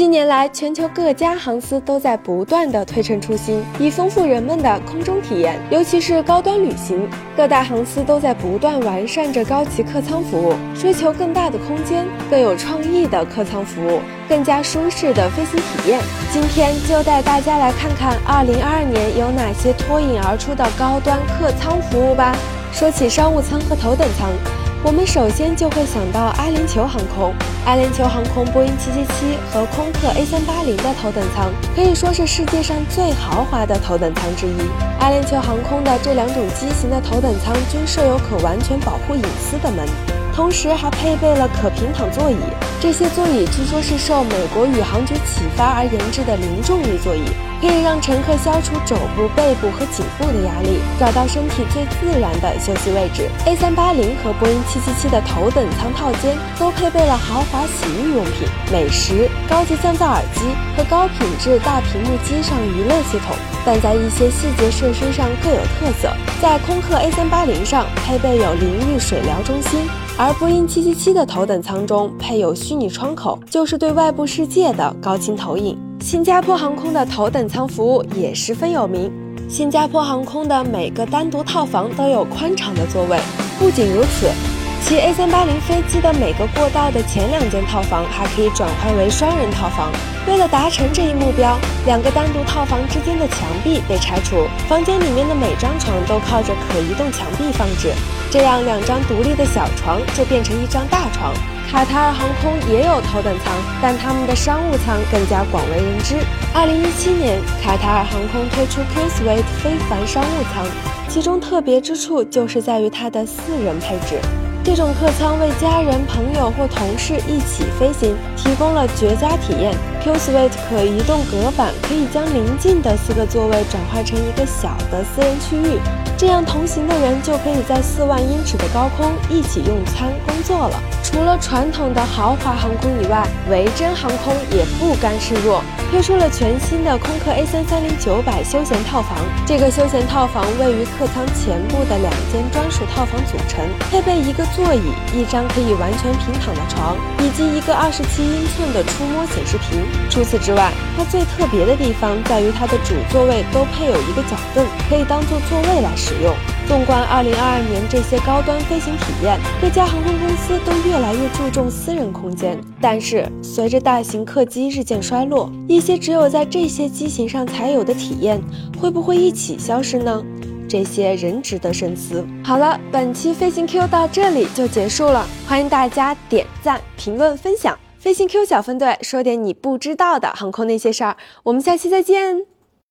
近年来，全球各家航司都在不断的推陈出新，以丰富人们的空中体验，尤其是高端旅行。各大航司都在不断完善着高级客舱服务，追求更大的空间、更有创意的客舱服务、更加舒适的飞行体验。今天就带大家来看看2022年有哪些脱颖而出的高端客舱服务吧。说起商务舱和头等舱。我们首先就会想到阿联酋航空。阿联酋航空波音777和空客 A380 的头等舱可以说是世界上最豪华的头等舱之一。阿联酋航空的这两种机型的头等舱均设有可完全保护隐私的门，同时还配备了可平躺座椅。这些座椅据说是受美国宇航局启发而研制的零重力座椅。可以让乘客消除肘部、背部和颈部的压力，找到身体最自然的休息位置。A380 和波音777的头等舱套间都配备了豪华洗浴用品、美食、高级降噪耳机和高品质大屏幕机上娱乐系统，但在一些细节设施上各有特色。在空客 A380 上配备有淋浴水疗中心，而波音777的头等舱中配有虚拟窗口，就是对外部世界的高清投影。新加坡航空的头等舱服务也十分有名。新加坡航空的每个单独套房都有宽敞的座位。不仅如此，其 A380 飞机的每个过道的前两间套房还可以转换为双人套房。为了达成这一目标，两个单独套房之间的墙壁被拆除，房间里面的每张床都靠着可移动墙壁放置，这样两张独立的小床就变成一张大床。卡塔尔航空也有头等舱，但他们的商务舱更加广为人知。二零一七年，卡塔尔航空推出 Q Suite 非凡商务舱，其中特别之处就是在于它的四人配置。这种客舱为家人、朋友或同事一起飞行提供了绝佳体验。Q Suite 可移动隔板，可以将临近的四个座位转换成一个小的私人区域，这样同行的人就可以在四万英尺的高空一起用餐、工作了。除了传统的豪华航空以外，维珍航空也不甘示弱，推出了全新的空客 A330-900 休闲套房。这个休闲套房位于客舱前部的两间专属套房组成，配备一个座椅、一张可以完全平躺的床，以及一个二十七英寸的触摸显示屏。除此之外，它最特别的地方在于它的主座位都配有一个脚凳，可以当做座位来使用。纵观二零二二年这些高端飞行体验，各家航空公司都越来越注重私人空间。但是，随着大型客机日渐衰落，一些只有在这些机型上才有的体验，会不会一起消失呢？这些仍值得深思。好了，本期飞行 Q 到这里就结束了，欢迎大家点赞、评论、分享。飞行 Q 小分队说点你不知道的航空那些事儿，我们下期再见。